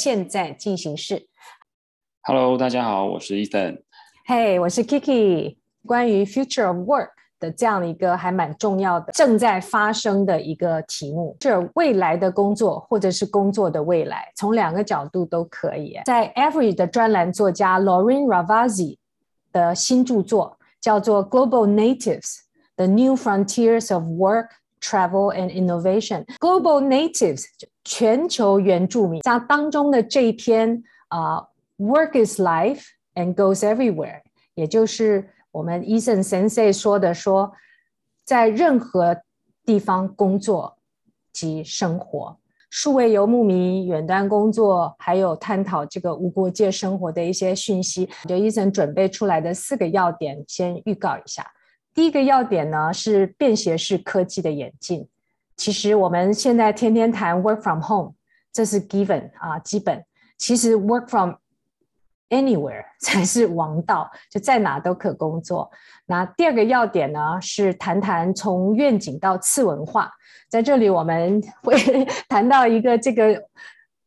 现在进行式。Hello，大家好，我是 Ethan。Hey，我是 Kiki。关于 Future of Work。的这样一个还蛮重要的，正在发生的一个题目，是未来的工作，或者是工作的未来，从两个角度都可以。在 Every 的专栏作家 Lauren Ravasi 的新著作叫做《Global Natives: The New Frontiers of Work, Travel and Innovation》，Global Natives 全球原住民，像当中的这一篇啊、，Work is life and goes everywhere，也就是。我们 Ethan Sensei 说的说，在任何地方工作及生活，数位游牧民远端工作，还有探讨这个无国界生活的一些讯息，就 Ethan 准备出来的四个要点，先预告一下。第一个要点呢是便携式科技的演进。其实我们现在天天谈 work from home，这是 given 啊，基本。其实 work from Anywhere 才是王道，就在哪都可工作。那第二个要点呢，是谈谈从愿景到次文化。在这里我们会 谈到一个这个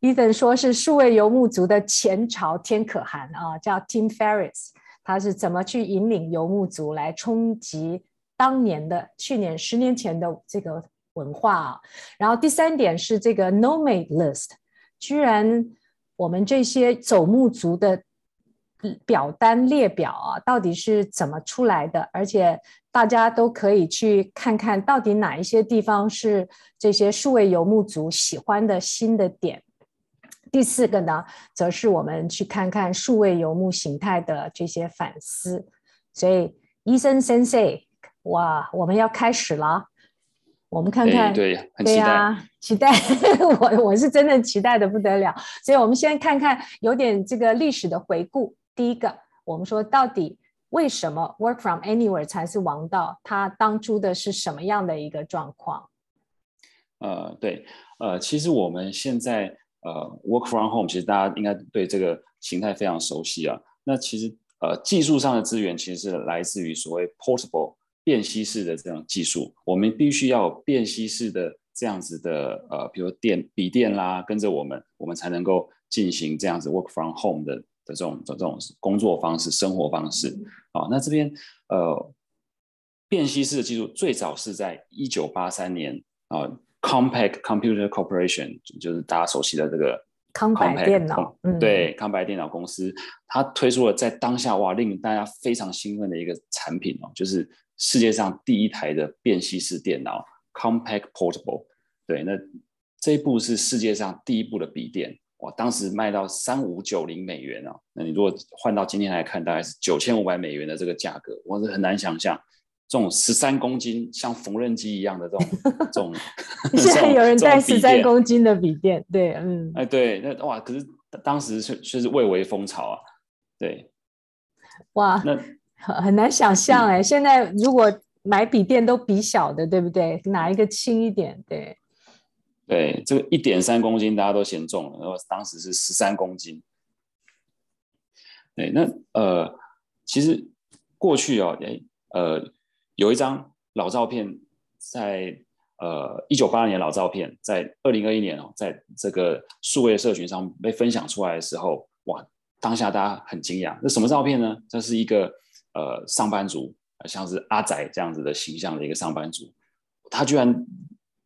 ，Ethan 说是数位游牧族的前朝天可汗啊，叫 Tim Ferris，他是怎么去引领游牧族来冲击当年的去年十年前的这个文化啊。然后第三点是这个 Nomad List，居然我们这些走牧族的。表单列表啊，到底是怎么出来的？而且大家都可以去看看到底哪一些地方是这些数位游牧族喜欢的新的点。第四个呢，则是我们去看看数位游牧形态的这些反思。所以，Ethan Sensei，哇，我们要开始了，我们看看，对，很期待，期待，我我是真的期待的不得了。所以我们先看看有点这个历史的回顾。第一个，我们说到底为什么 work from anywhere 才是王道？它当初的是什么样的一个状况？呃，对，呃，其实我们现在呃 work from home，其实大家应该对这个形态非常熟悉啊。那其实呃技术上的资源其实是来自于所谓 portable 便携式的这种技术，我们必须要有便携式的这样子的呃，比如电笔电啦，跟着我们，我们才能够进行这样子 work from home 的。的这种这种工作方式、生活方式，好，那这边呃，便携式的技术最早是在一九八三年啊，Compact Computer Corporation 就是大家熟悉的这个康柏电脑，嗯，对，康柏电脑公司，它推出了在当下哇，令大家非常兴奋的一个产品哦，就是世界上第一台的便携式电脑 Compact Portable，对，那这一部是世界上第一部的笔电。哇，当时卖到三五九零美元啊，那你如果换到今天来看，大概是九千五百美元的这个价格，我是很难想象这种十三公斤像缝纫机一样的这种 这种。现在有人带十三公斤的笔电，对，嗯，哎，对，那哇，可是当时却却是蔚为风潮啊，对，哇，那很很难想象哎，嗯、现在如果买笔电都比小的，对不对？哪一个轻一点？对。对，这个一点三公斤大家都嫌重了，然后当时是十三公斤。对，那呃，其实过去哦，哎呃，有一张老照片在呃一九八二年老照片，在二零二一年哦，在这个数位社群上被分享出来的时候，哇，当下大家很惊讶。那什么照片呢？这是一个呃上班族，像是阿仔这样子的形象的一个上班族，他居然。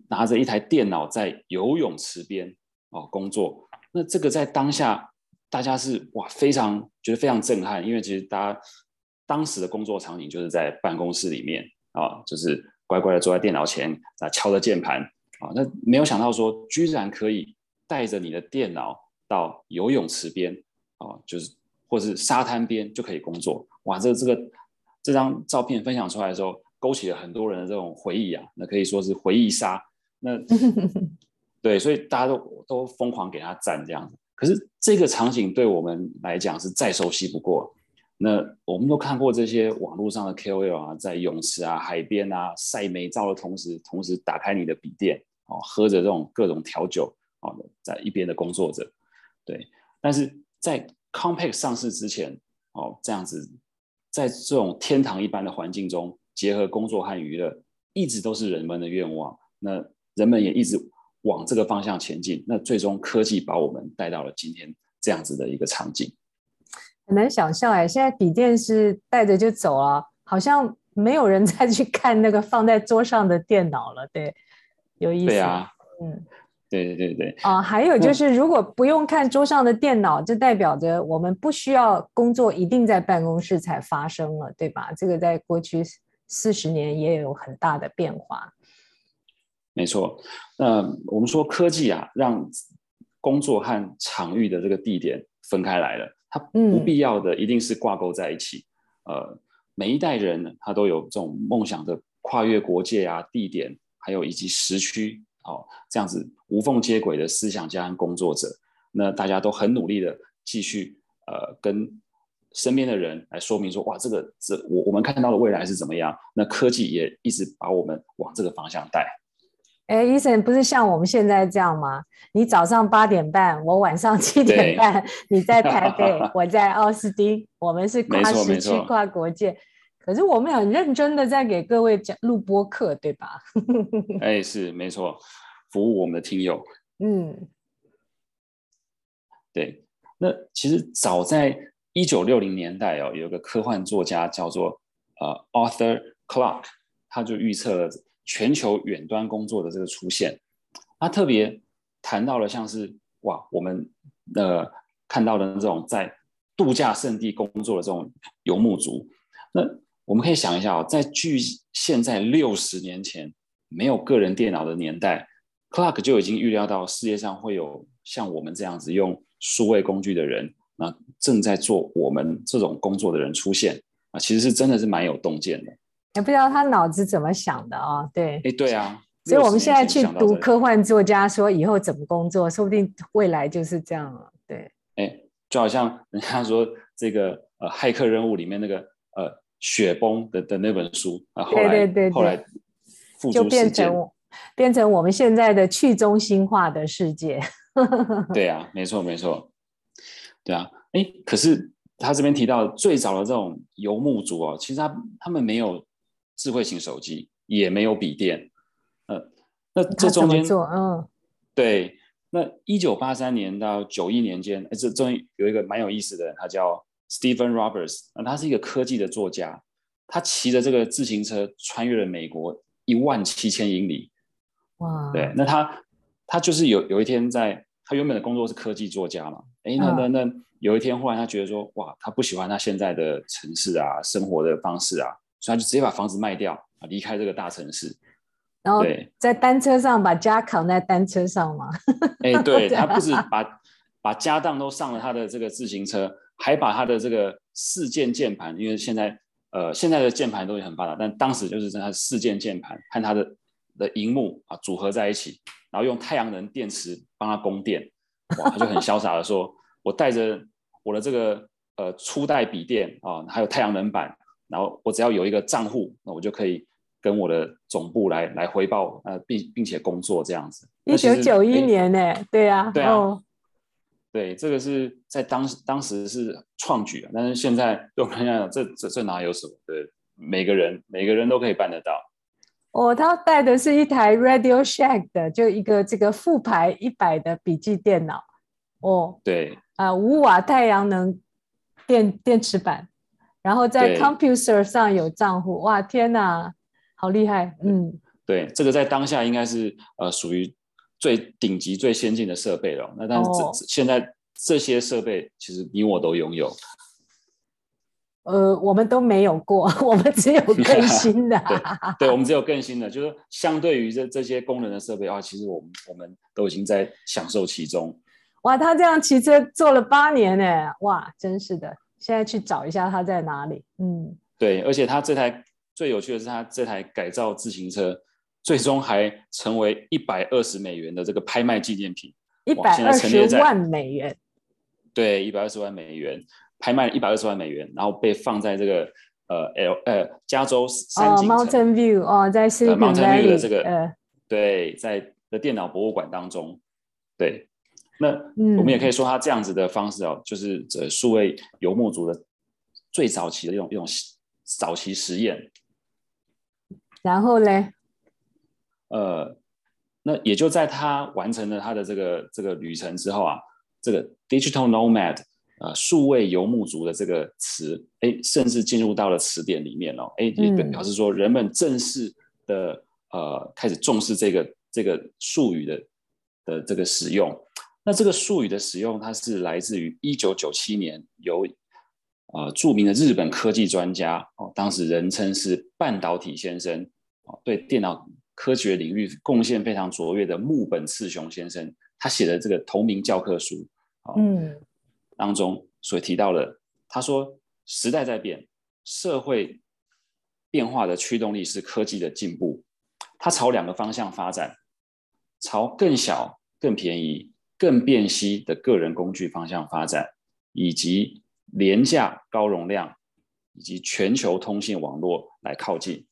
拿着一台电脑在游泳池边哦工作，那这个在当下大家是哇非常觉得非常震撼，因为其实大家当时的工作场景就是在办公室里面啊，就是乖乖的坐在电脑前啊敲着键盘啊，那没有想到说居然可以带着你的电脑到游泳池边啊，就是或是沙滩边就可以工作，哇，这个这个这张照片分享出来的时候，勾起了很多人的这种回忆啊，那可以说是回忆杀。那 对，所以大家都都疯狂给他赞这样子。可是这个场景对我们来讲是再熟悉不过。那我们都看过这些网络上的 KOL 啊，在泳池啊、海边啊晒美照的同时，同时打开你的笔电哦，喝着这种各种调酒哦，在一边的工作者。对，但是在 Compaq 上市之前，哦，这样子，在这种天堂一般的环境中，结合工作和娱乐，一直都是人们的愿望。那人们也一直往这个方向前进。那最终科技把我们带到了今天这样子的一个场景。很难想象哎，现在笔电是带着就走了，好像没有人 再去看那个放在桌上的电脑了。对，有意思。对啊，嗯。对对对对啊，还有就是，如果不用看桌上的电脑，就代表着我们不需要工作一定在办公室才发生了，对吧？这个在过去四十年也有很大的变化。没错，那我们说科技啊，让工作和场域的这个地点分开来了，它不必要的一定是挂钩在一起。嗯、呃，每一代人他都有这种梦想的跨越国界啊、地点，还有以及时区。好，这样子无缝接轨的思想家和工作者，那大家都很努力的继续呃跟身边的人来说明说，哇，这个这我我们看到的未来是怎么样？那科技也一直把我们往这个方向带。哎，Eason 不是像我们现在这样吗？你早上八点半，我晚上七点半，你在台北，我在奥斯汀，我们是跨时区、跨国界。可是我们很认真的在给各位讲录播课，对吧？哎，是没错，服务我们的听友。嗯，对。那其实早在一九六零年代哦，有个科幻作家叫做呃 Arthur Clarke，他就预测了全球远端工作的这个出现。他特别谈到了像是哇，我们呃看到的这种在度假胜地工作的这种游牧族，那。我们可以想一下哦，在距现在六十年前没有个人电脑的年代，Clarke 就已经预料到世界上会有像我们这样子用数位工具的人，那正在做我们这种工作的人出现啊，其实是真的是蛮有洞见的。也不知道他脑子怎么想的啊、哦？对，哎，对啊，所以我们现在去读科幻作家说以后怎么工作，说不定未来就是这样了。对，哎，就好像人家说这个呃骇客任务里面那个呃。雪崩的的那本书啊，后来对对对对后来就变成变成我们现在的去中心化的世界。对啊，没错没错，对啊，哎，可是他这边提到最早的这种游牧族哦，其实他他们没有智慧型手机，也没有笔电，呃，那这中间嗯，对，那一九八三年到九一年间，哎，这中间有一个蛮有意思的人，他叫。Stephen Roberts，那他是一个科技的作家，他骑着这个自行车穿越了美国一万七千英里。哇！对，那他他就是有有一天在，他原本的工作是科技作家嘛，哎，那那那有一天忽然他觉得说，哇，他不喜欢他现在的城市啊，生活的方式啊，所以他就直接把房子卖掉啊，离开这个大城市，然后在单车上把家扛在单车上嘛。哎，对，他不止把把家当都上了他的这个自行车。还把他的这个四键键盘，因为现在呃现在的键盘都很发达，但当时就是他四键键盘和他的的荧幕啊组合在一起，然后用太阳能电池帮他供电，哇，他就很潇洒的说：“我带着我的这个呃初代笔电啊，还有太阳能板，然后我只要有一个账户，那我就可以跟我的总部来来回报呃并并且工作这样子。”一九九一年呢，对啊，对啊。哦对，这个是在当当时是创举啊，但是现在对我们来讲，这这这哪有什么？对，每个人每个人都可以办得到。哦，他带的是一台 Radio Shack 的，就一个这个副牌一百的笔记电脑。哦，对，啊，五瓦太阳能电电池板，然后在 Computer 上有账户。哇，天哪，好厉害！嗯，对，这个在当下应该是呃属于。最顶级、最先进的设备了。那但是现在这些设备，其实你我都拥有。呃，我们都没有过，我们只有 更新的。对，对，我们只有更新的，就是相对于这这些功能的设备啊，其实我们我们都已经在享受其中。哇，他这样骑车做了八年呢，哇，真是的。现在去找一下他在哪里。嗯，对，而且他这台最有趣的是，他这台改造自行车。最终还成为一百二十美元的这个拍卖纪念品，一百二十万美元。对，一百二十万美元拍卖一百二十万美元，然后被放在这个呃 L 呃加州山景城、oh, Mountain View 哦，在 Silicon Valley 的这个呃对，在的电脑博物馆当中，对，那我们也可以说，它这样子的方式哦，就是这数位游牧族的最早期的一种一种早期实验。然后呢？呃，那也就在他完成了他的这个这个旅程之后啊，这个 digital nomad 啊、呃，数位游牧族的这个词，哎，甚至进入到了词典里面哦，哎，也表示说人们正式的呃开始重视这个这个术语的的这个使用。那这个术语的使用，它是来自于一九九七年由呃著名的日本科技专家哦，当时人称是半导体先生哦，对电脑科学领域贡献非常卓越的木本次雄先生，他写的这个同名教科书嗯当中所提到的，他说时代在变，社会变化的驱动力是科技的进步，它朝两个方向发展，朝更小、更便宜。更便携的个人工具方向发展，以及廉价高容量以及全球通信网络来靠近。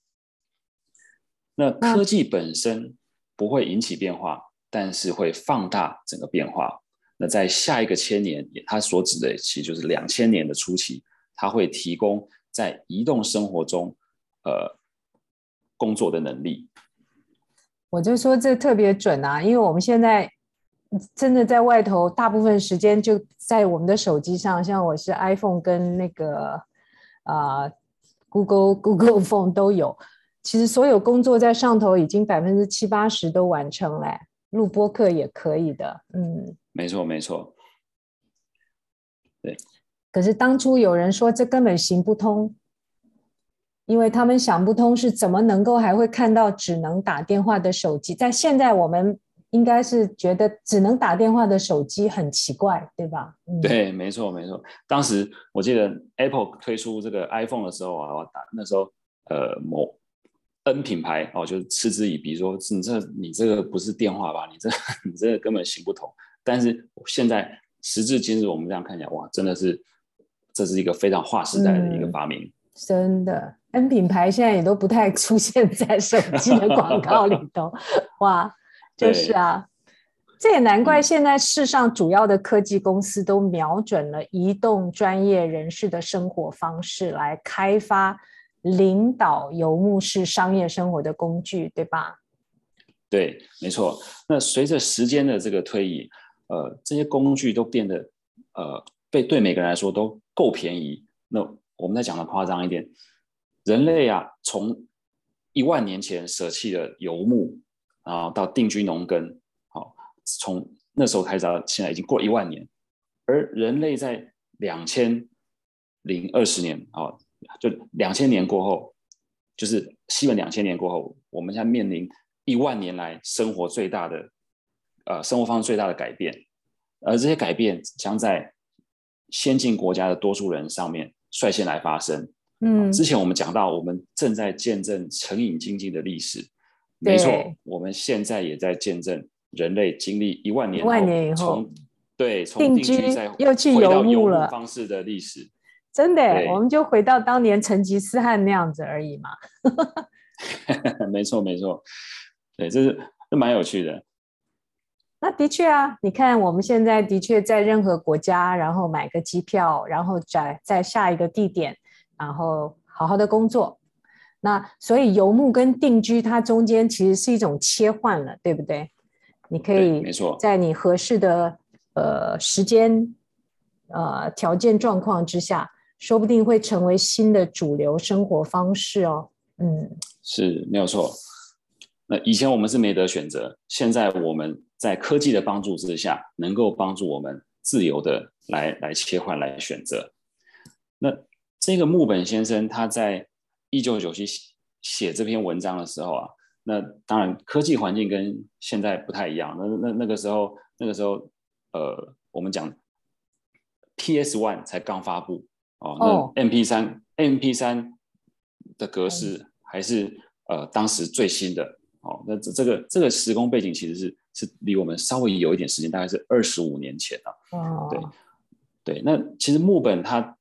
那科技本身不会引起变化，但是会放大整个变化。那在下一个千年，它所指的其实就是两千年的初期，它会提供在移动生活中呃工作的能力。我就说这特别准啊，因为我们现在。真的在外头，大部分时间就在我们的手机上。像我是 iPhone 跟那个啊、呃、Google Google Phone 都有。其实所有工作在上头已经百分之七八十都完成了，录播客也可以的。嗯，没错没错。对。可是当初有人说这根本行不通，因为他们想不通是怎么能够还会看到只能打电话的手机。在现在我们。应该是觉得只能打电话的手机很奇怪，对吧？嗯、对，没错，没错。当时我记得 Apple 推出这个 iPhone 的时候啊，我打那时候呃某 N 品牌哦，就是嗤之以鼻，说你这你这个不是电话吧？你这 你这个根本行不通。但是现在时至今日，我们这样看起来，哇，真的是这是一个非常划时代的一个发明。嗯、真的，N 品牌现在也都不太出现在手机的广告里头，哇。就是啊，这也难怪现在世上主要的科技公司都瞄准了移动专业人士的生活方式来开发领导游牧式商业生活的工具，对吧？对，没错。那随着时间的这个推移，呃，这些工具都变得呃，被对每个人来说都够便宜。那我们再讲的夸张一点，人类啊，从一万年前舍弃了游牧。然后到定居农耕，好，从那时候开始到现在已经过了一万年，而人类在两千零二十年，啊，就两千年过后，就是西元两千年过后，我们现在面临一万年来生活最大的，呃，生活方式最大的改变，而这些改变将在先进国家的多数人上面率先来发生。嗯，之前我们讲到，我们正在见证成瘾经济的历史。没错，我们现在也在见证人类经历一万年后，万年以后，对，从定居再又去游牧了方式的历史，真的，我们就回到当年成吉思汗那样子而已嘛。没错，没错，对，这是这蛮有趣的。那的确啊，你看我们现在的确在任何国家，然后买个机票，然后在在下一个地点，然后好好的工作。那所以游牧跟定居，它中间其实是一种切换了，对不对？你可以没错，在你合适的呃时间、呃条件状况之下，说不定会成为新的主流生活方式哦。嗯，是没有错。那以前我们是没得选择，现在我们在科技的帮助之下，能够帮助我们自由的来来切换、来选择。那这个木本先生他在。一九九七写这篇文章的时候啊，那当然科技环境跟现在不太一样。那那那个时候，那个时候，呃，我们讲 PS One 才刚发布哦，那 MP 三 MP 三的格式还是呃当时最新的哦。那这这个这个时空背景其实是是离我们稍微有一点时间，大概是二十五年前了。哦，对对，那其实木本它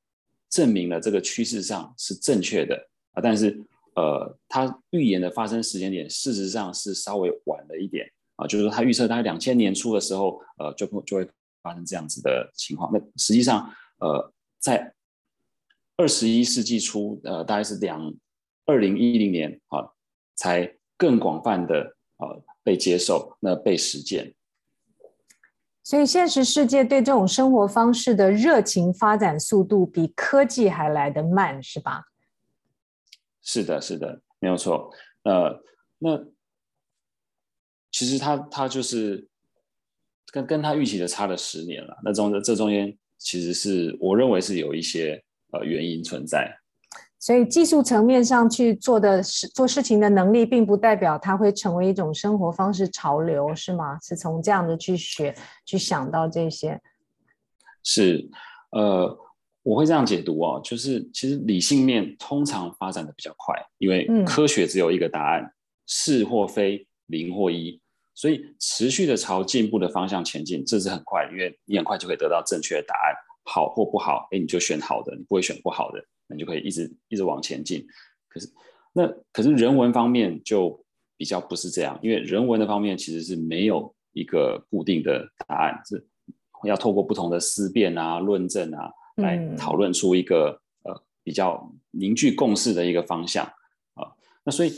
证明了这个趋势上是正确的啊。但是，呃，他预言的发生时间点，事实上是稍微晚了一点。啊，就是说他预测大概两千年初的时候，呃，就就会发生这样子的情况。那实际上，呃，在二十一世纪初，呃，大概是两二零一零年啊，才更广泛的呃被接受，那被实践。所以，现实世界对这种生活方式的热情发展速度比科技还来得慢，是吧？是的，是的，没有错。呃，那其实他他就是跟跟他预期的差了十年了。那中这中间，其实是我认为是有一些呃原因存在。所以技术层面上去做的事做事情的能力，并不代表它会成为一种生活方式潮流，是吗？是从这样的去学去想到这些。是，呃，我会这样解读哦，就是其实理性面通常发展的比较快，因为科学只有一个答案，嗯、是或非，零或一，所以持续的朝进步的方向前进，这是很快，因为你很快就可以得到正确的答案，好或不好，哎，你就选好的，你不会选不好的。那你就可以一直一直往前进，可是那可是人文方面就比较不是这样，因为人文的方面其实是没有一个固定的答案，是要透过不同的思辨啊、论证啊来讨论出一个、嗯、呃比较凝聚共识的一个方向啊。那所以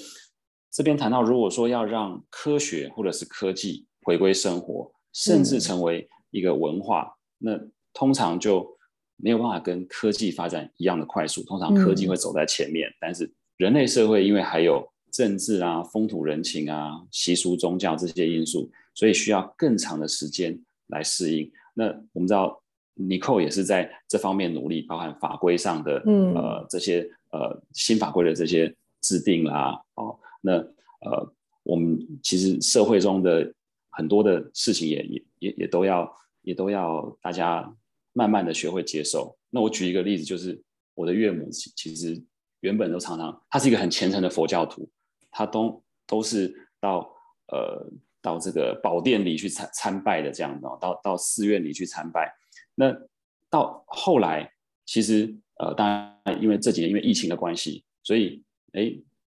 这边谈到，如果说要让科学或者是科技回归生活，甚至成为一个文化，嗯、那通常就。没有办法跟科技发展一样的快速，通常科技会走在前面，嗯、但是人类社会因为还有政治啊、风土人情啊、习俗、宗教这些因素，所以需要更长的时间来适应。那我们知道，Nicole 也是在这方面努力，包含法规上的，嗯、呃，这些呃新法规的这些制定啦，哦，那呃，我们其实社会中的很多的事情也也也也都要也都要大家。慢慢的学会接受。那我举一个例子，就是我的岳母，其其实原本都常常，他是一个很虔诚的佛教徒，他都都是到呃到这个宝殿里去参参拜的这样的，到到寺院里去参拜。那到后来，其实呃当然因为这几年因为疫情的关系，所以哎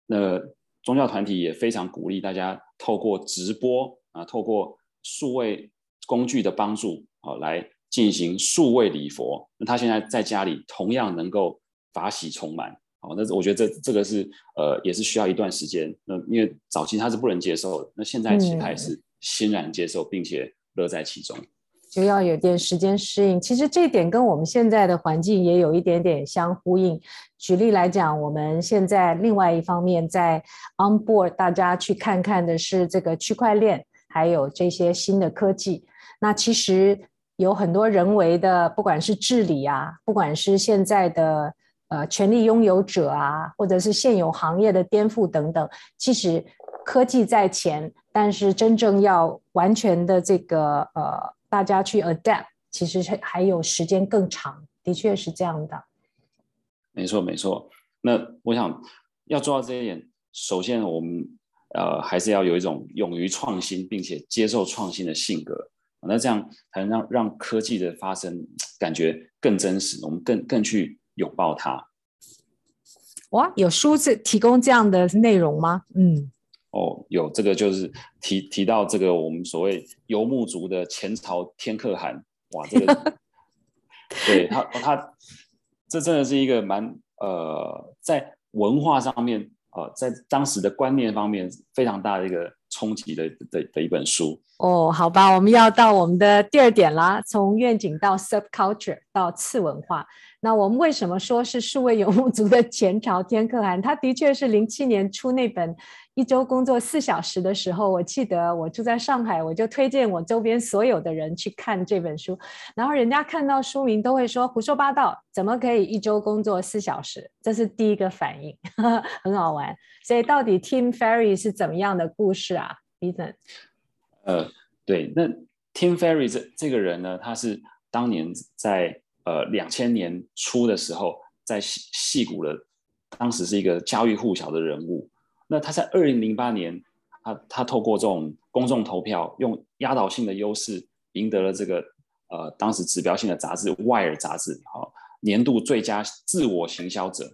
那宗教团体也非常鼓励大家透过直播啊，透过数位工具的帮助啊来。进行数位礼佛，那他现在在家里同样能够法喜充满，好，那我觉得这这个是呃也是需要一段时间，那因为早期他是不能接受的，那现在其实还是欣然接受，并且乐在其中，就要有点时间适应。其实这一点跟我们现在的环境也有一点点相呼应。举例来讲，我们现在另外一方面在 on board，大家去看看的是这个区块链，还有这些新的科技，那其实。有很多人为的，不管是治理啊，不管是现在的呃权力拥有者啊，或者是现有行业的颠覆等等，其实科技在前，但是真正要完全的这个呃大家去 adapt，其实是还有时间更长，的确是这样的。没错没错，那我想要做到这一点，首先我们呃还是要有一种勇于创新，并且接受创新的性格。那这样才能让让科技的发生感觉更真实，我们更更去拥抱它。哇，有书是提供这样的内容吗？嗯，哦，有这个就是提提到这个我们所谓游牧族的前朝天可汗，哇，这个 对他他这真的是一个蛮呃在文化上面呃在当时的观念方面非常大的一个冲击的的的一本书。哦，好吧，我们要到我们的第二点啦，从愿景到 subculture 到次文化。那我们为什么说是数位游牧族的前朝天可汗？他的确是零七年出那本一周工作四小时的时候，我记得我住在上海，我就推荐我周边所有的人去看这本书。然后人家看到书名都会说胡说八道，怎么可以一周工作四小时？这是第一个反应，呵呵，很好玩。所以到底 Tim Ferriss 是怎么样的故事，Ethan？呃，对，那 Tim Ferriss 这这个人呢，他是当年在呃两千年初的时候，在戏戏谷的，当时是一个家喻户晓的人物。那他在二零零八年，他他透过这种公众投票，用压倒性的优势赢得了这个呃当时指标性的杂志《Wire》杂志好年度最佳自我行销者。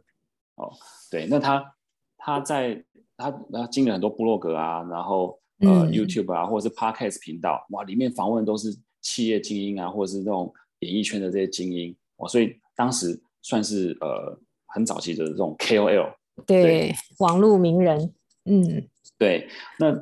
哦，对，那他他在他他经历了很多部落格啊，然后。呃 YouTube 啊，或者是 Podcast 频道，哇，里面访问都是企业精英啊，或者是这种演艺圈的这些精英，哇，所以当时算是呃很早期的这种 KOL，对，对网络名人，嗯，对，那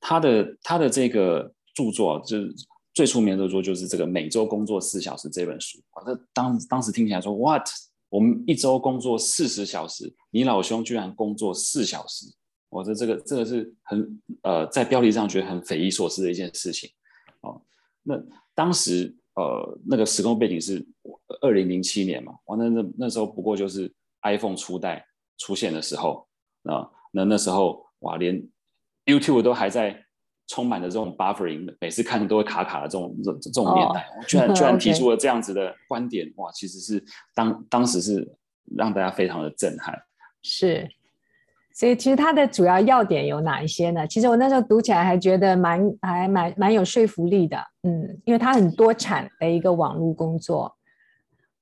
他的他的这个著作就是最出名的著作就是这个每周工作四小时这本书，啊，这当当时听起来说 What？我们一周工作四十小时，你老兄居然工作四小时，我说这个这个是很呃，在标题上觉得很匪夷所思的一件事情。哦，那当时呃那个时空背景是二零零七年嘛，完了那那时候不过就是 iPhone 初代出现的时候啊，那那时候哇，连 YouTube 都还在。充满着这种 buffering，每次看都会卡卡的这种这这种年代，我、oh, 居然 居然提出了这样子的观点哇，其实是当当时是让大家非常的震撼。是，所以其实它的主要要点有哪一些呢？其实我那时候读起来还觉得蛮还蛮蛮有说服力的，嗯，因为它很多产的一个网络工作，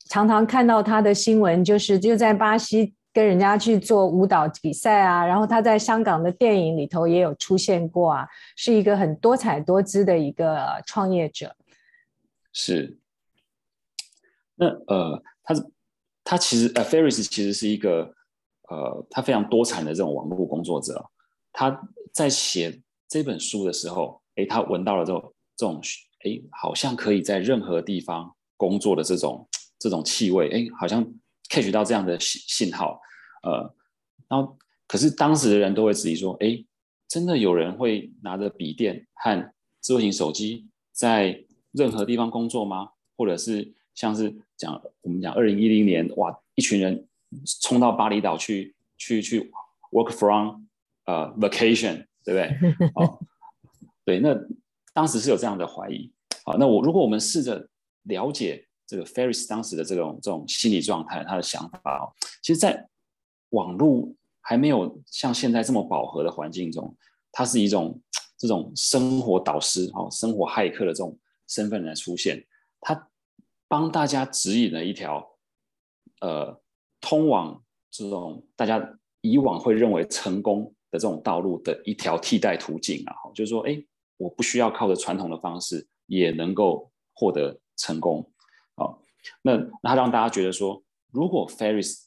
常常看到他的新闻，就是就在巴西。跟人家去做舞蹈比赛啊，然后他在香港的电影里头也有出现过啊，是一个很多彩多姿的一个创业者。是，那呃，他他其实呃，Ferris 其实是一个呃，他非常多产的这种网络工作者。他在写这本书的时候，哎，他闻到了这种这种哎，好像可以在任何地方工作的这种这种气味，哎，好像。catch 到这样的信信号，呃，然后可是当时的人都会质疑说，哎，真的有人会拿着笔电和智慧型手机在任何地方工作吗？或者是像是讲我们讲二零一零年，哇，一群人冲到巴厘岛去去去 work from 呃 vacation，对不对？哦，对，那当时是有这样的怀疑。好，那我如果我们试着了解。这个 Ferris 当时的这种这种心理状态，他的想法哦，其实，在网络还没有像现在这么饱和的环境中，他是一种这种生活导师哦，生活骇客的这种身份来出现，他帮大家指引了一条呃通往这种大家以往会认为成功的这种道路的一条替代途径啊，就是说，哎，我不需要靠着传统的方式也能够获得成功。那他让大家觉得说，如果 Ferris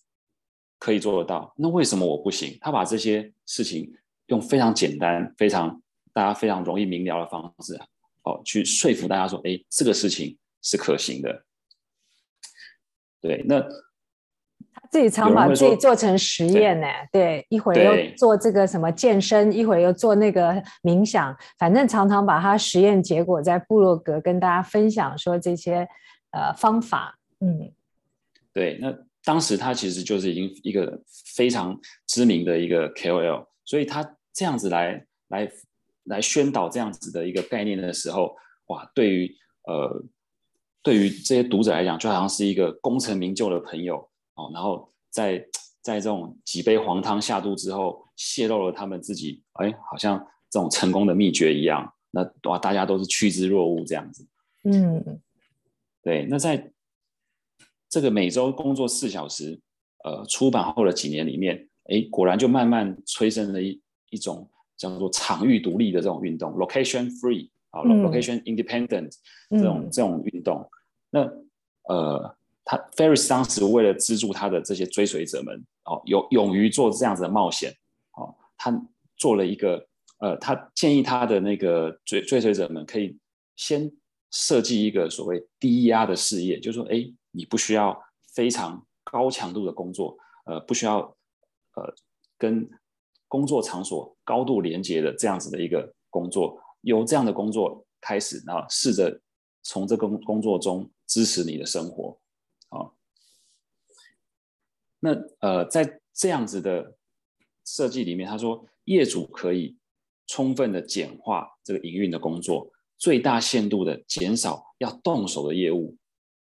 可以做得到，那为什么我不行？他把这些事情用非常简单、非常大家非常容易明了的方式，哦，去说服大家说，哎，这个事情是可行的。对，那自己常把自己做成实验呢。对，一会儿又做这个什么健身，一会儿又做那个冥想，反正常常把他实验结果在部落格跟大家分享，说这些。呃，方法，嗯，对，那当时他其实就是已经一个非常知名的一个 KOL，所以他这样子来来来宣导这样子的一个概念的时候，哇，对于呃对于这些读者来讲，就好像是一个功成名就的朋友哦，然后在在这种几杯黄汤下肚之后，泄露了他们自己，哎，好像这种成功的秘诀一样，那哇，大家都是趋之若鹜这样子，嗯。对，那在这个每周工作四小时，呃，出版后的几年里面，哎，果然就慢慢催生了一一种叫做场域独立的这种运动，location free 啊、嗯、，location independent 这种、嗯、这种运动。那呃，他 Ferris 当时为了资助他的这些追随者们，哦，勇勇于做这样子的冒险，哦，他做了一个呃，他建议他的那个追追随者们可以先。设计一个所谓低压的事业，就是说，哎，你不需要非常高强度的工作，呃，不需要呃跟工作场所高度连接的这样子的一个工作，由这样的工作开始，然后试着从这个工作中支持你的生活，那呃，在这样子的设计里面，他说，业主可以充分的简化这个营运的工作。最大限度的减少要动手的业务，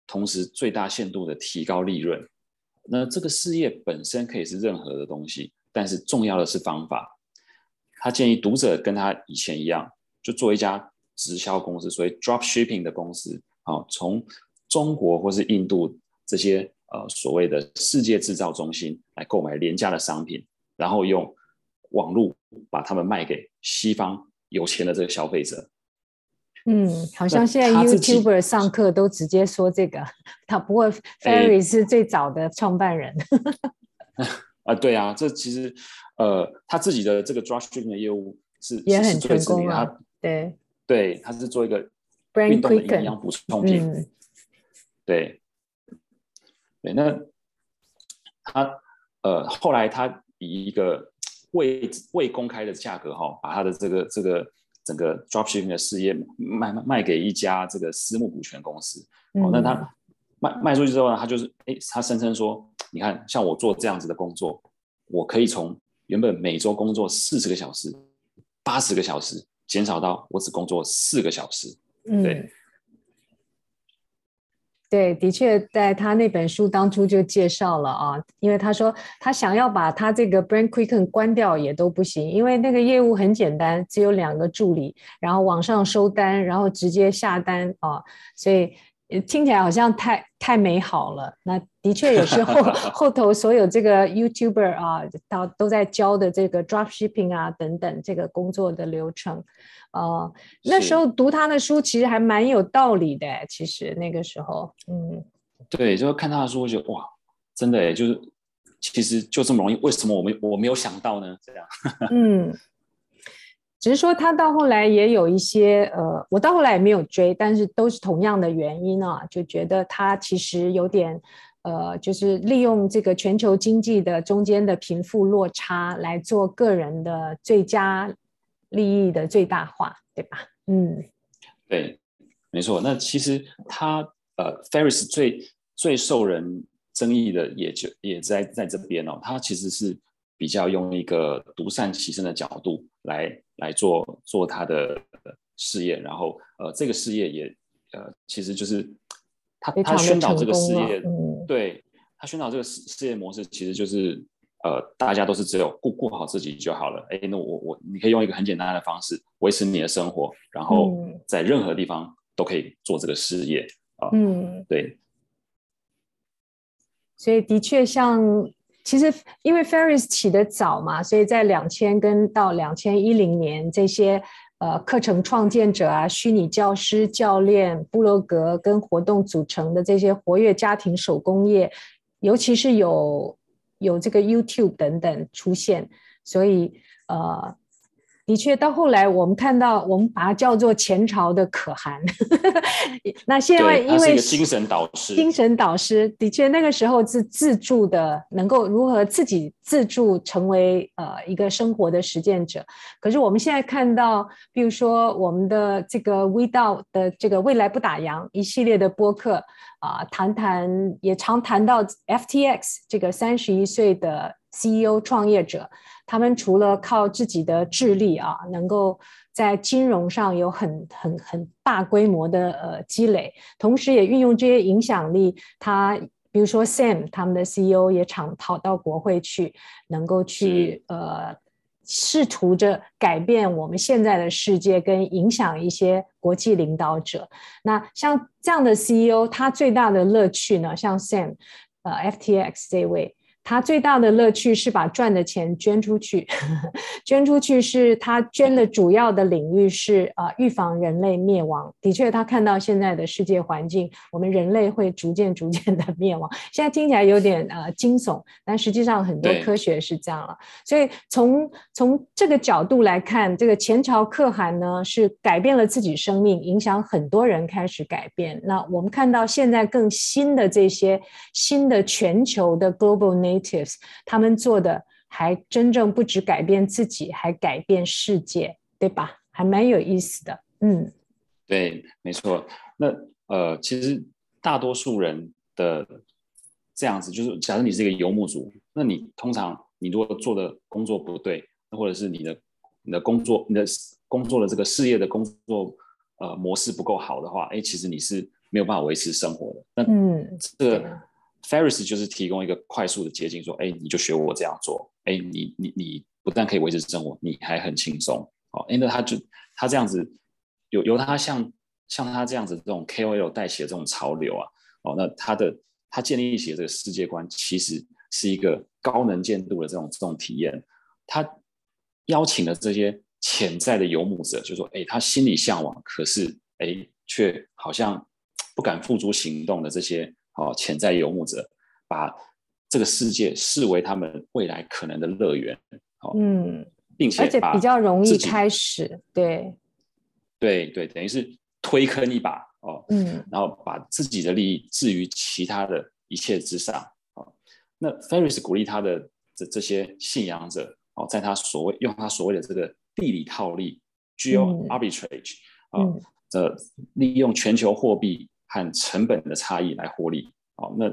同时最大限度的提高利润。那这个事业本身可以是任何的东西，但是重要的是方法。他建议读者跟他以前一样，就做一家直销公司，所以 drop shipping 的公司，啊，从中国或是印度这些呃所谓的世界制造中心来购买廉价的商品，然后用网络把他们卖给西方有钱的这个消费者。嗯，好像现在 YouTuber 上课都直接说这个，他不过 Ferry 是最早的创办人。啊，对啊，这其实呃，他自己的这个 dropshipping 的业务是也很成功啊。他对对，他是做一个运动的营养补充品。嗯、对对，那他呃后来他以一个未未公开的价格哈、哦，把他的这个这个。整个 dropshipping 的事业卖卖给一家这个私募股权公司，嗯、哦，那他卖卖出去之后呢，他就是哎，他声称说，你看，像我做这样子的工作，我可以从原本每周工作四十个小时、八十个小时，减少到我只工作四个小时，嗯、对。对，的确，在他那本书当初就介绍了啊，因为他说他想要把他这个 Brand Quicken 关掉也都不行，因为那个业务很简单，只有两个助理，然后网上收单，然后直接下单啊，所以听起来好像太太美好了。那的确也是后后头所有这个 YouTuber 啊，到都在教的这个 Dropshipping 啊等等这个工作的流程。哦，那时候读他的书其实还蛮有道理的。其实那个时候，嗯，对，就是看他的书，我觉得哇，真的哎，就是其实就这么容易，为什么我没我没有想到呢？这样，嗯，只是说他到后来也有一些呃，我到后来也没有追，但是都是同样的原因啊，就觉得他其实有点呃，就是利用这个全球经济的中间的贫富落差来做个人的最佳。利益的最大化，对吧？嗯，对，没错。那其实他呃，Ferris 最最受人争议的也就也在在这边哦。他其实是比较用一个独善其身的角度来来做做他的事业，然后呃，这个事业也呃，其实就是他他宣导这个事业，嗯、对他宣导这个事事业模式，其实就是。呃，大家都是只有顾顾好自己就好了。哎，那我我你可以用一个很简单的方式维持你的生活，然后在任何地方都可以做这个事业啊。嗯，对。所以的确像，像其实因为 Ferris 起得早嘛，所以在两千跟到两千一零年这些呃课程创建者啊、虚拟教师、教练、布洛格跟活动组成的这些活跃家庭手工业，尤其是有。有这个 YouTube 等等出现，所以呃，的确到后来我们看到，我们把它叫做前朝的可汗。那现在因为精神导师，精神导师的确那个时候是自助的，能够如何自己自助成为呃一个生活的实践者。可是我们现在看到，比如说我们的这个 We DAO 的这个未来不打烊一系列的播客。啊，谈谈也常谈到 FTX 这个三十一岁的 CEO 创业者，他们除了靠自己的智力啊，能够在金融上有很很很大规模的呃积累，同时也运用这些影响力。他比如说 Sam 他们的 CEO 也常跑到国会去，能够去呃。试图着改变我们现在的世界，跟影响一些国际领导者。那像这样的 CEO，他最大的乐趣呢？像 Sam，呃，FTX 这位。他最大的乐趣是把赚的钱捐出去，捐出去是他捐的主要的领域是呃预防人类灭亡。的确，他看到现在的世界环境，我们人类会逐渐逐渐的灭亡。现在听起来有点呃惊悚，但实际上很多科学是这样了。所以从从这个角度来看，这个前朝可汗呢是改变了自己生命，影响很多人开始改变。那我们看到现在更新的这些新的全球的 global nation。他们做的还真正不止改变自己，还改变世界，对吧？还蛮有意思的。嗯，对，没错。那呃，其实大多数人的这样子，就是假设你是一个游牧族，那你通常你如果做的工作不对，或者是你的你的工作、你的工作的这个事业的工作呃模式不够好的话，哎，其实你是没有办法维持生活的。那嗯，这个。Ferris 就是提供一个快速的捷径，说：“哎，你就学我这样做，哎，你你你不但可以维持生活，你还很轻松。哦，哎，那他就他这样子，由由他像像他这样子这种 KOL 带起的这种潮流啊，哦，那他的他建立起的这个世界观，其实是一个高能见度的这种这种体验。他邀请了这些潜在的游牧者，就说，哎，他心里向往，可是，哎，却好像不敢付诸行动的这些哦潜在游牧者，把这个世界视为他们未来可能的乐园，哦，嗯，并且而且比较容易开始，对，对对，等于是推坑一把哦，嗯，然后把自己的利益置于其他的一切之上，哦，那 Ferris 鼓励他的这这些信仰者。哦，在他所谓用他所谓的这个地理套利 （geo arbitrage） 啊，呃利用全球货币和成本的差异来获利。哦，那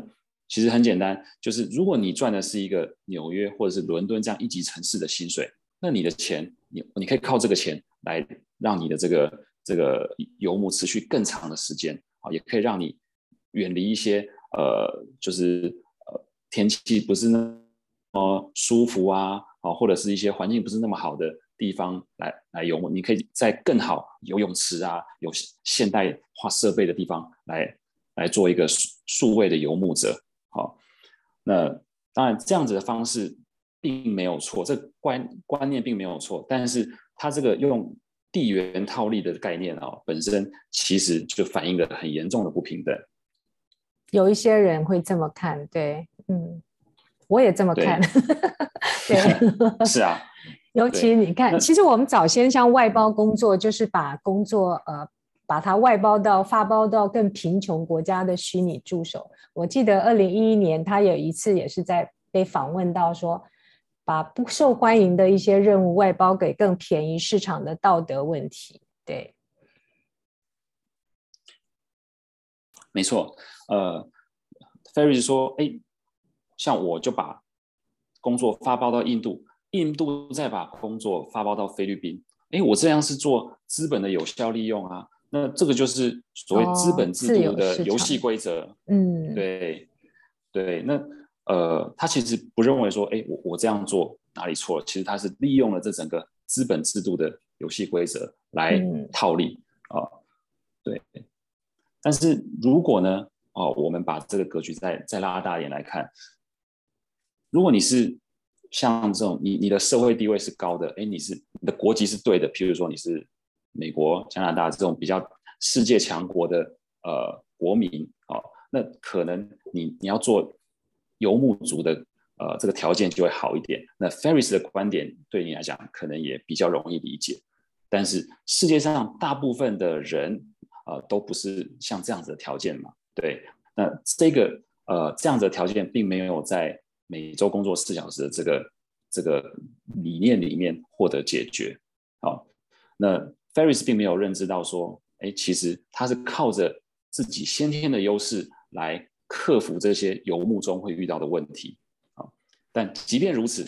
其实很简单，就是如果你赚的是一个纽约或者是伦敦这样一级城市的薪水，那你的钱，你你可以靠这个钱来让你的这个这个游牧持续更长的时间啊，也可以让你远离一些呃，就是呃天气不是那么舒服啊。啊，或者是一些环境不是那么好的地方来来游牧，你可以在更好游泳池啊，有现代化设备的地方来来做一个数数位的游牧者。好，那当然这样子的方式并没有错，这观观念并没有错，但是它这个用地缘套利的概念啊，本身其实就反映了很严重的不平等。有一些人会这么看，对，嗯，我也这么看。对，是啊，尤其你看，其实我们早先像外包工作，就是把工作呃，把它外包到发包到更贫穷国家的虚拟助手。我记得二零一一年，他有一次也是在被访问到说，把不受欢迎的一些任务外包给更便宜市场的道德问题。对，没错。呃，Ferris 说，哎，像我就把。工作发包到印度，印度再把工作发包到菲律宾。哎，我这样是做资本的有效利用啊。那这个就是所谓资本制度的游戏规则。哦、嗯，对，对。那呃，他其实不认为说，哎，我我这样做哪里错了？其实他是利用了这整个资本制度的游戏规则来套利啊、嗯哦。对。但是如果呢，哦，我们把这个格局再再拉大一点来看。如果你是像这种，你你的社会地位是高的，哎，你是你的国籍是对的，譬如说你是美国、加拿大这种比较世界强国的呃国民，哦，那可能你你要做游牧族的呃这个条件就会好一点。那 Ferris 的观点对你来讲可能也比较容易理解，但是世界上大部分的人呃都不是像这样子的条件嘛，对，那这个呃这样子的条件并没有在。每周工作四小时的这个这个理念里面获得解决，好，那 Ferris 并没有认知到说，哎，其实他是靠着自己先天的优势来克服这些游牧中会遇到的问题，啊，但即便如此，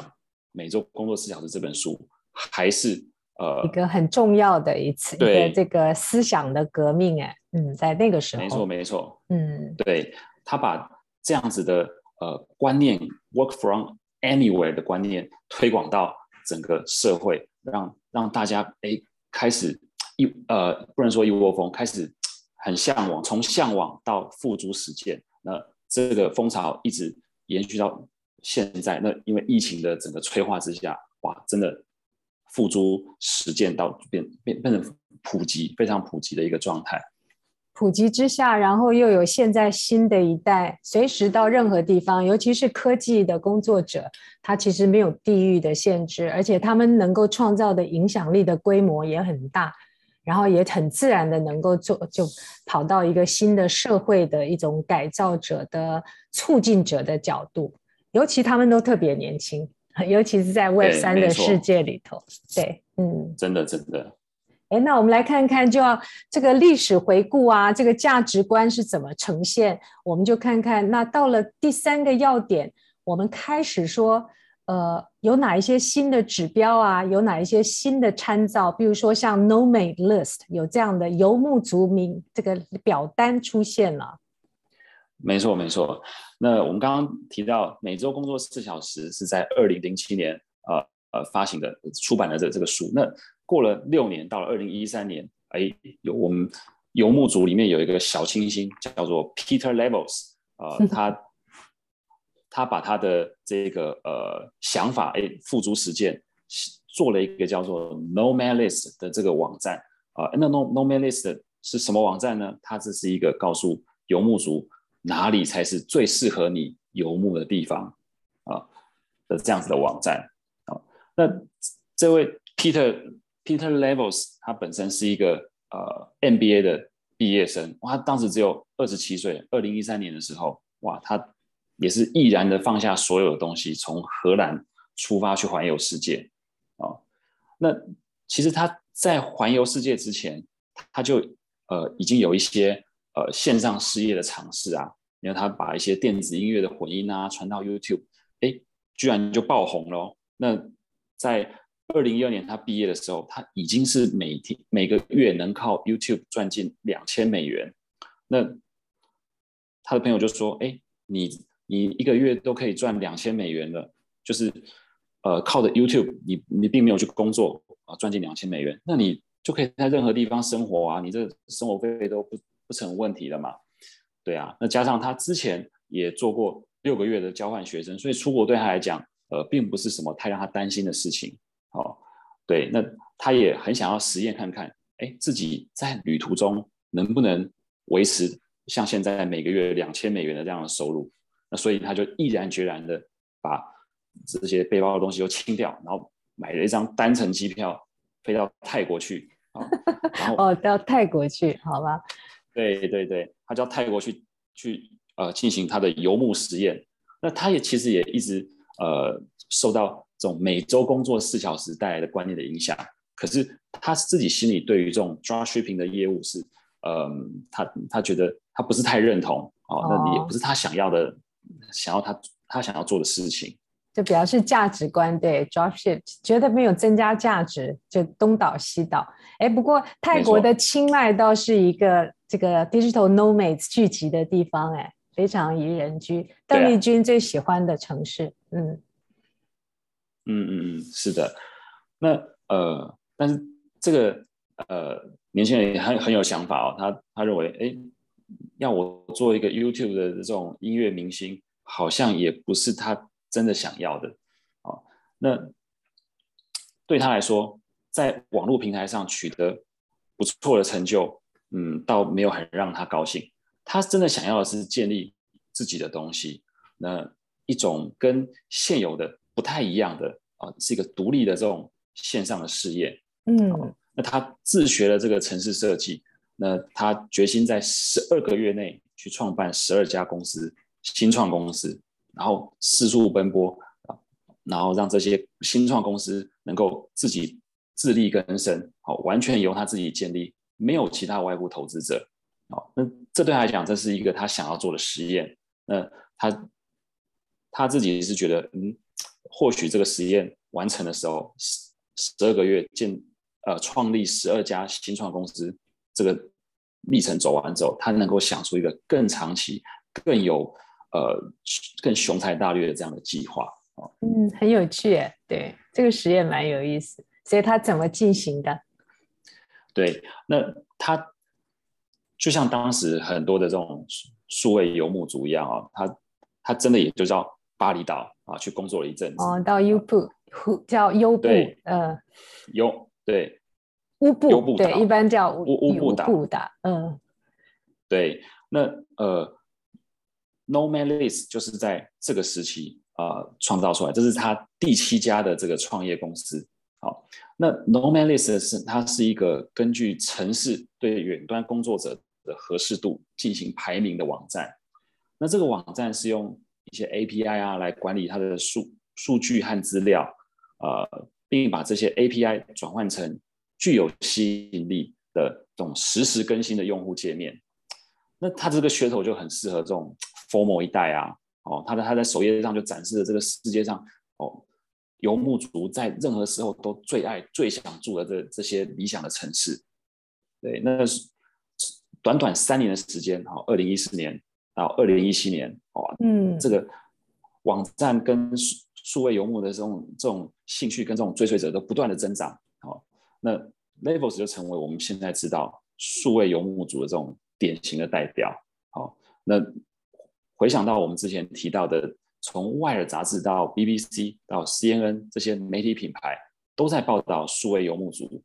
每周工作四小时这本书还是呃一个很重要的一次对一个这个思想的革命，哎，嗯，在那个时候，没错没错，嗯，对，他把这样子的。呃，观念 work from anywhere 的观念推广到整个社会，让让大家哎开始一呃不能说一窝蜂，开始很向往，从向往到付诸实践。那这个风潮一直延续到现在。那因为疫情的整个催化之下，哇，真的付诸实践到变变变成普及，非常普及的一个状态。普及之下，然后又有现在新的一代，随时到任何地方，尤其是科技的工作者，他其实没有地域的限制，而且他们能够创造的影响力的规模也很大，然后也很自然的能够做，就跑到一个新的社会的一种改造者的促进者的角度，尤其他们都特别年轻，尤其是在 Web 三的世界里头，对，嗯，真的真的。哎，那我们来看看，就要这个历史回顾啊，这个价值观是怎么呈现？我们就看看，那到了第三个要点，我们开始说，呃，有哪一些新的指标啊？有哪一些新的参照？比如说像 Nomad List 有这样的游牧族名这个表单出现了。没错，没错。那我们刚刚提到，每周工作四小时是在二零零七年，呃呃发行的出版的这这个书。那过了六年，到了二零一三年，哎，有我们游牧族里面有一个小清新，叫做 Peter Levels，呃，他他把他的这个呃想法哎付诸实践，做了一个叫做 Nomadlist 的这个网站啊。那 No Nomadlist 是什么网站呢？它这是一个告诉游牧族哪里才是最适合你游牧的地方啊的这样子的网站啊。那这位 Peter Peter Levels 他本身是一个呃 MBA 的毕业生，哇，他当时只有二十七岁，二零一三年的时候，哇，他也是毅然的放下所有的东西，从荷兰出发去环游世界啊。那其实他在环游世界之前，他就呃，已经有一些呃线上事业的尝试啊，因为他把一些电子音乐的混音啊传到 YouTube，哎，居然就爆红了。那在二零一二年他毕业的时候，他已经是每天每个月能靠 YouTube 赚进两千美元。那他的朋友就说：“哎，你你一个月都可以赚两千美元了，就是呃靠着 YouTube，你你并没有去工作啊，赚进两千美元，那你。”就可以在任何地方生活啊，你这生活费都不不成问题了嘛？对啊，那加上他之前也做过六个月的交换学生，所以出国对他来讲，呃，并不是什么太让他担心的事情。哦，对，那他也很想要实验看看，哎，自己在旅途中能不能维持像现在每个月两千美元的这样的收入？那所以他就毅然决然的把这些背包的东西都清掉，然后买了一张单程机票飞到泰国去。然后 哦，到泰国去，好吧？对对对，他到泰国去去呃进行他的游牧实验。那他也其实也一直呃受到这种每周工作四小时带来的观念的影响。可是他自己心里对于这种 dropshipping 的业务是，嗯、呃，他他觉得他不是太认同哦，那也不是他想要的，想要他他想要做的事情。就表示价值观，对 dropship 觉得没有增加价值，就东倒西倒。哎，不过泰国的清迈倒是一个这个 digital nomads 聚集的地方，哎，非常宜人居。邓丽君最喜欢的城市，嗯，嗯嗯嗯，是的。那呃，但是这个呃年轻人很很有想法哦，他他认为，哎，要我做一个 YouTube 的这种音乐明星，好像也不是他。真的想要的，啊，那对他来说，在网络平台上取得不错的成就，嗯，倒没有很让他高兴。他真的想要的是建立自己的东西，那一种跟现有的不太一样的啊，是一个独立的这种线上的事业。嗯，那他自学了这个城市设计，那他决心在十二个月内去创办十二家公司，新创公司。然后四处奔波啊，然后让这些新创公司能够自己自力更生，好，完全由他自己建立，没有其他外部投资者，好，那这对他来讲，这是一个他想要做的实验。那他他自己是觉得，嗯，或许这个实验完成的时候，十十二个月建呃创立十二家新创公司，这个历程走完之后，他能够想出一个更长期、更有。呃，更雄才大略的这样的计划啊，嗯，很有趣耶，对，这个实验蛮有意思。所以他怎么进行的？对，那他就像当时很多的这种数位游牧族一样啊，他他真的也就叫巴厘岛啊去工作了一阵子。哦，到优步，叫优步，呃，优对乌布，对，一般叫乌乌布达，嗯，对，那呃。Nomadlist 就是在这个时期啊、呃、创造出来，这是他第七家的这个创业公司。好，那 Nomadlist 是它是一个根据城市对远端工作者的合适度进行排名的网站。那这个网站是用一些 API 啊来管理它的数数据和资料，呃，并把这些 API 转换成具有吸引力的这种实时更新的用户界面。那它这个噱头就很适合这种。FOMO 一代啊，哦，他在他在首页上就展示了这个世界上哦，游牧族在任何时候都最爱、最想住的这这些理想的城市。对，那是短短三年的时间，哈，二零一四年到二零一七年，哦，嗯，这个网站跟数数位游牧的这种这种兴趣跟这种追随者都不断的增长，哦，那 Levels 就成为我们现在知道数位游牧族的这种典型的代表，好，那。回想到我们之前提到的，从《外耳》杂志到 BBC 到 CNN 这些媒体品牌，都在报道数位游牧族。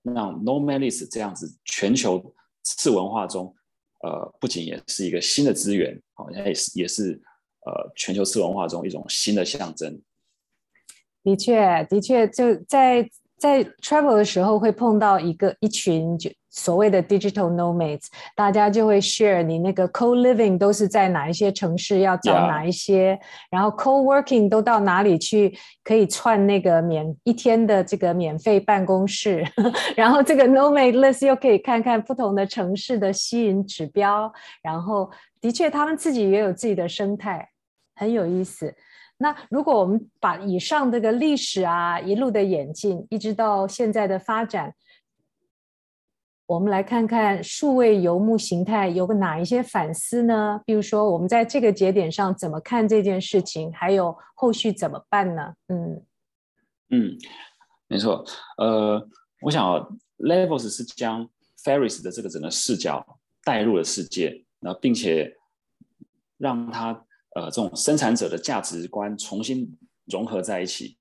那 Nomadlist 这样子全球次文化中，呃，不仅也是一个新的资源，好像也是也是呃全球次文化中一种新的象征。的确，的确，就在在 travel 的时候会碰到一个一群就所谓的 digital nomads，大家就会 share 你那个 co-living 都是在哪一些城市，要找哪一些.然后 co-working 都到哪里去，可以串那个免一天的这个免费办公室，然后这个 nomad list 又可以看看不同的城市的吸引指标，然后的确他们自己也有自己的生态，很有意思。那如果我们把以上这个历史啊一路的演进，一直到现在的发展，我们来看看数位游牧形态有个哪一些反思呢？比如说，我们在这个节点上怎么看这件事情，还有后续怎么办呢？嗯嗯，没错。呃，我想 Levels 是将 Ferris 的这个整个视角带入了世界，然后并且让他。呃，这种生产者的价值观重新融合在一起。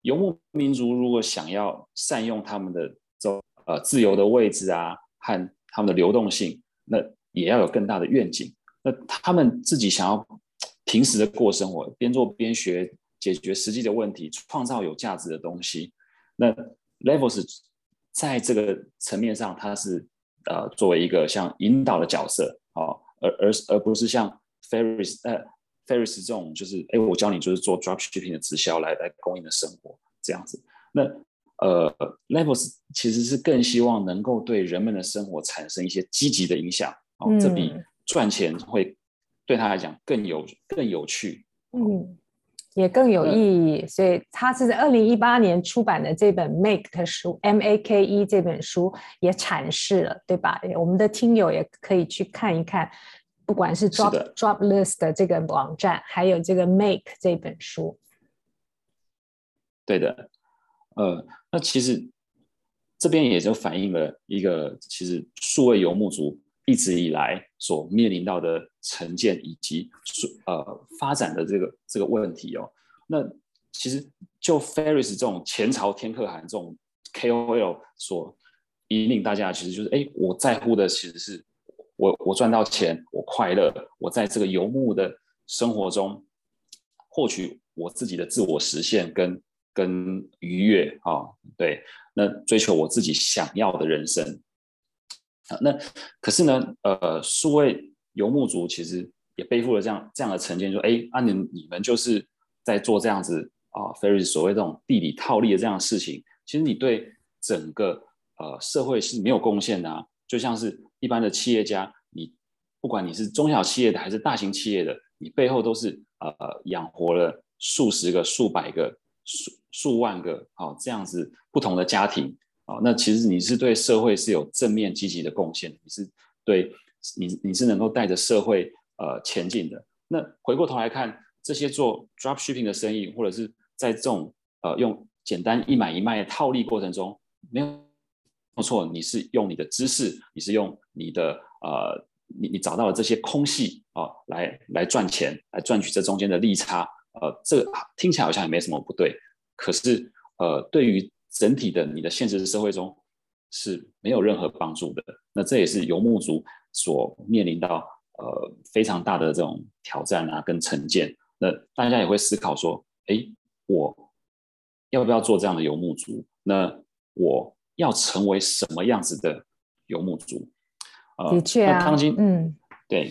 游牧民族如果想要善用他们的这呃自由的位置啊，和他们的流动性，那也要有更大的愿景。那他们自己想要平时的过生活，边做边学，解决实际的问题，创造有价值的东西。那 Levels 在这个层面上，它是呃作为一个像引导的角色，哦，而而而不是像 Ferris 呃。Ferris 这种就是，哎，我教你就是做 dropshipping 的直销来来供应的生活这样子。那呃，Levels 其实是更希望能够对人们的生活产生一些积极的影响，哦，这比赚钱会对他来讲更有更有趣，嗯，也更有意义。呃、所以他是在二零一八年出版的这本 Make 的书，M A K E 这本书也阐释了，对吧？我们的听友也可以去看一看。不管是 Drop 是 Droplist 的这个网站，还有这个 Make 这本书，对的，呃，那其实这边也就反映了一个，其实数位游牧族一直以来所面临到的成见以及呃发展的这个这个问题哦。那其实就 Ferris 这种前朝天可汗这种 KOL 所引领大家，其实就是哎，我在乎的其实是。我我赚到钱，我快乐，我在这个游牧的生活中获取我自己的自我实现跟跟愉悦啊、对，那追求我自己想要的人生。啊，那可是呢，呃，数位游牧族其实也背负了这样这样的成见，说，哎，啊，你你们就是在做这样子啊，Ferris 所谓这种地理套利的这样的事情，其实你对整个呃社会是没有贡献的啊，就像是。一般的企业家，你不管你是中小企业的还是大型企业的，你背后都是呃养活了数十个、数百个、数数万个好、哦、这样子不同的家庭啊、哦。那其实你是对社会是有正面积极的贡献，你是对你你是能够带着社会呃前进的。那回过头来看这些做 dropshipping 的生意，或者是在这种呃用简单一买一卖的套利过程中，没有。没错，你是用你的知识，你是用你的呃，你你找到了这些空隙啊、来来赚钱，来赚取这中间的利差。呃，这听起来好像也没什么不对，可是呃，对于整体的你的现实社会中是没有任何帮助的。那这也是游牧族所面临到呃非常大的这种挑战啊，跟成见。那大家也会思考说，哎，我要不要做这样的游牧族？那我。要成为什么样子的游牧族？呃、的确啊，汤金，嗯，对，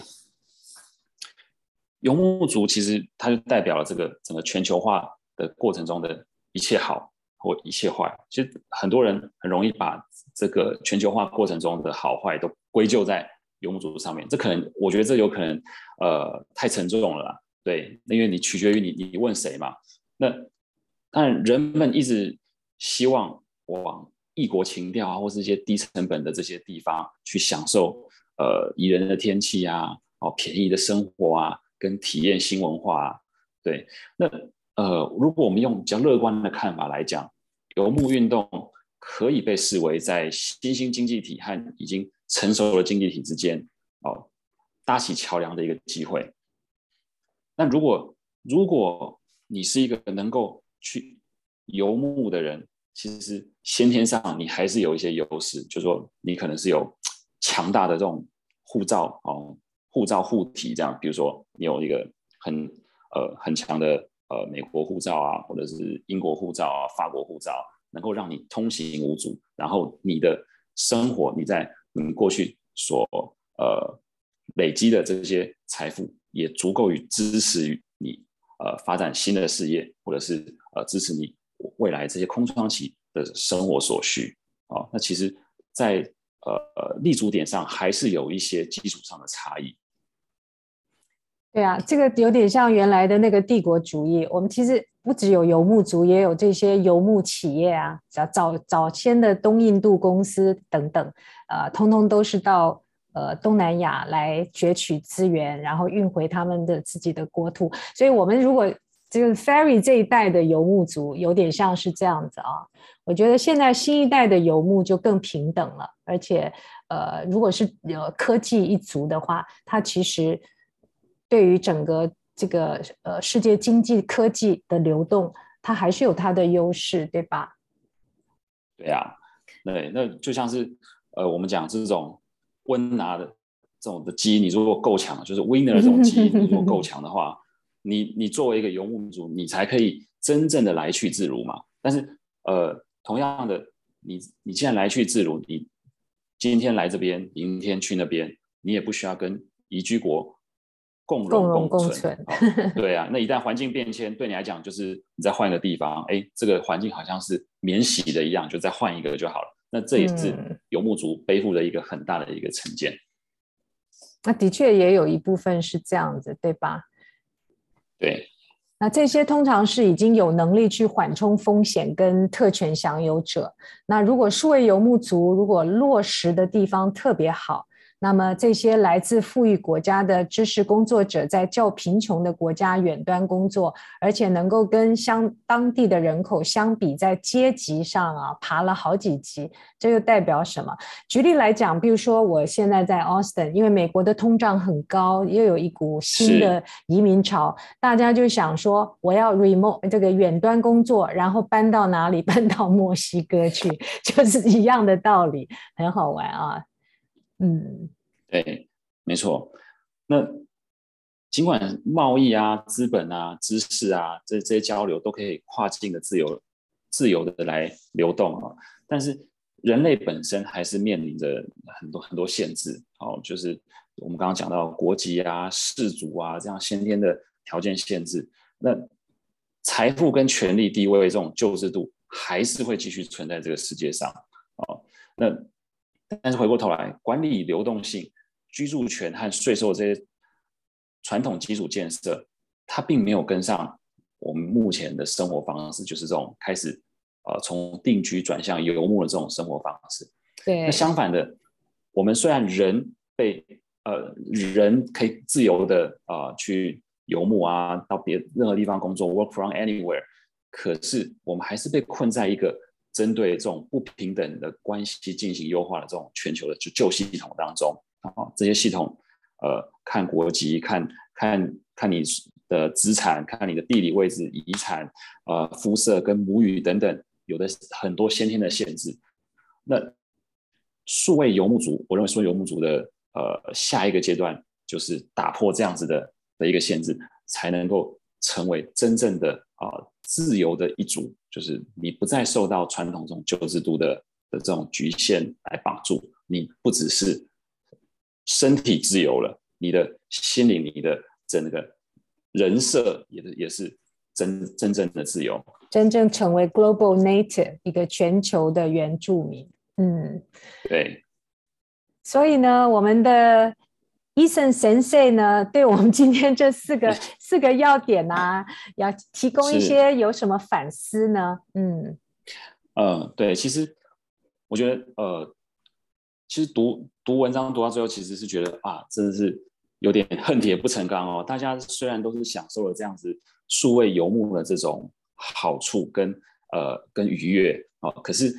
游牧族其实它就代表了这个整个全球化的过程中的一切好或一切坏。其实很多人很容易把这个全球化过程中的好坏都归咎在游牧族上面。这可能，我觉得这有可能，呃，太沉重了啦。对，因为你取决于你，你问谁嘛？那当然，人们一直希望往。异国情调啊，或是一些低成本的这些地方去享受，呃，宜人的天气啊，哦，便宜的生活啊，跟体验新文化啊，对。那呃，如果我们用比较乐观的看法来讲，游牧运动可以被视为在新兴经济体和已经成熟的经济体之间，哦，搭起桥梁的一个机会。那如果如果你是一个能够去游牧的人，其实先天上你还是有一些优势，就是说你可能是有强大的这种护照哦，护照护体这样，比如说你有一个很呃很强的呃美国护照啊，或者是英国护照啊、法国护照，能够让你通行无阻，然后你的生活你在你过去所呃累积的这些财富也足够于支持于你呃发展新的事业，或者是呃支持你未来这些空窗期的生活所需啊、那其实在，在呃呃立足点上还是有一些基础上的差异。对啊，这个有点像原来的那个帝国主义。我们其实不只有游牧族，也有这些游牧企业啊，早早早先的东印度公司等等，呃，通通都是到呃东南亚来攫取资源，然后运回他们的自己的国土。所以，我们如果这个 Ferry 这一代的游牧族，有点像是这样子啊。我觉得现在新一代的游牧就更平等了，而且呃，如果是有科技一族的话，它其实。对于整个这个呃世界经济科技的流动，它还是有它的优势，对吧？对呀，对，那就像是呃我们讲这种温拿的这种的基因，你如果够强，就是 winner 这种基因，如果够强的话，你你作为一个游牧民族，你才可以真正的来去自如嘛。但是呃，同样的，你你既然来去自如，你今天来这边，明天去那边，你也不需要跟移居国。共荣共存，共共对啊，那一旦环境变迁，对你来讲就是你再换一个地方，哎，这个环境好像是免洗的一样，就再换一个就好了。那这也是游牧族背负的一个很大的一个成见。嗯、那的确也有一部分是这样子，对吧？对。那这些通常是已经有能力去缓冲风险跟特权享有者。那如果数位游牧族如果落实的地方特别好。那么这些来自富裕国家的知识工作者，在较贫穷的国家远端工作，而且能够跟相当地的人口相比，在阶级上啊爬了好几级，这又代表什么？举例来讲，比如说我现在在 Austin，因为美国的通胀很高，又有一股新的移民潮，大家就想说，我要 remote 这个远端工作，然后搬到哪里？搬到墨西哥去，就是一样的道理，很好玩啊。嗯，对，没错。那尽管贸易啊、资本啊、知识啊，这这些交流都可以跨境的自由、自由的来流动啊，但是人类本身还是面临着很多很多限制。哦，就是我们刚刚讲到国籍啊、氏族啊这样先天的条件限制。那财富跟权力地位这种旧制度还是会继续存在这个世界上。哦，那。但是回过头来，管理流动性、居住权和税收这些传统基础建设，它并没有跟上我们目前的生活方式，就是这种开始呃从定居转向游牧的这种生活方式。对。那相反的，我们虽然人被呃人可以自由的啊、呃、去游牧啊，到别任何地方工作，work from anywhere，可是我们还是被困在一个。针对这种不平等的关系进行优化的这种全球的就旧系统当中啊，这些系统，呃，看国籍，看看看你的资产，看你的地理位置、遗产、呃，肤色跟母语等等，有的很多先天的限制。那数位游牧族，我认为数位游牧族的呃下一个阶段就是打破这样子的的一个限制，才能够成为真正的啊。自由的一族，就是你不再受到传统这种旧制度的的这种局限来绑住，你不只是身体自由了，你的心灵、你的整个人设也也是真真正的自由，真正成为 global native 一个全球的原住民。嗯，对。所以呢，我们的。Eason 先生呢，对我们今天这四个 四个要点啊，要提供一些有什么反思呢？嗯，呃，对，其实我觉得，呃，其实读读文章读到最后，其实是觉得啊，真的是有点恨铁不成钢哦。大家虽然都是享受了这样子数位游牧的这种好处跟呃跟愉悦啊，可是，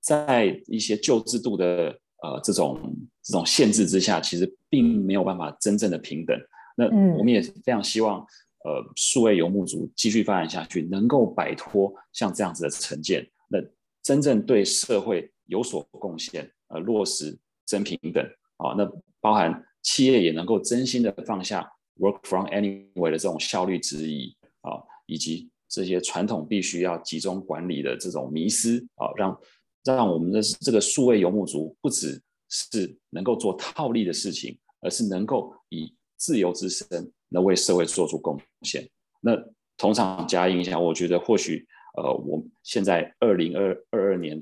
在一些旧制度的。呃，这种这种限制之下，其实并没有办法真正的平等。那我们也非常希望，呃，数位游牧族继续发展下去，能够摆脱像这样子的成见。那真正对社会有所贡献，呃，落实真平等啊，那包含企业也能够真心的放下 work from anywhere 的这种效率质疑啊，以及这些传统必须要集中管理的这种迷思啊，让让我们的这个数位游牧族不只是能够做套利的事情，而是能够以自由之身能为社会做出贡献。那同场加映一下，我觉得或许。呃，我现在二零二二二年，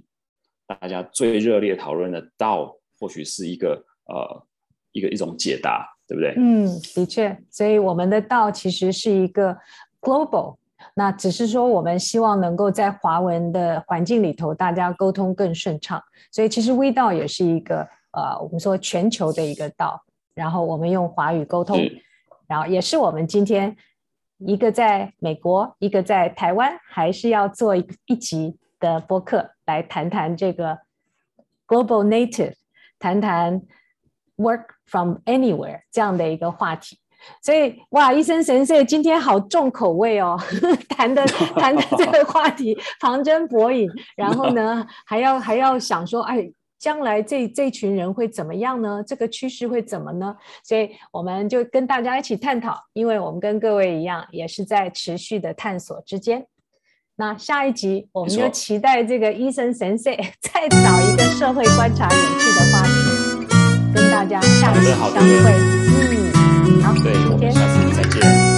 大家最热烈讨论的道或许是一个呃一个一种解答，对不对？嗯，的确，所以我们的道其实是一个 global，那只是说我们希望能够在华文的环境里头，大家沟通更顺畅。所以其实微道也是一个呃，我们说全球的一个 DAO，然后我们用华语沟通，然后也是我们今天。一个在美国，一个在台湾，还是要做一一集的播客来谈谈这个 global native，谈谈 work from anywhere 这样的一个话题。所以哇，医生神社今天好重口味哦，谈的谈的这个话题 旁征博引，然后呢还要还要想说，哎。将来这这群人会怎么样呢？这个趋势会怎么呢？所以我们就跟大家一起探讨，因为我们跟各位一样，也是在持续的探索之间。那下一集我们就期待这个医生神社 再找一个社会观察有趣的话题，跟大家下次相会。嗯，好，对，我们下次再见。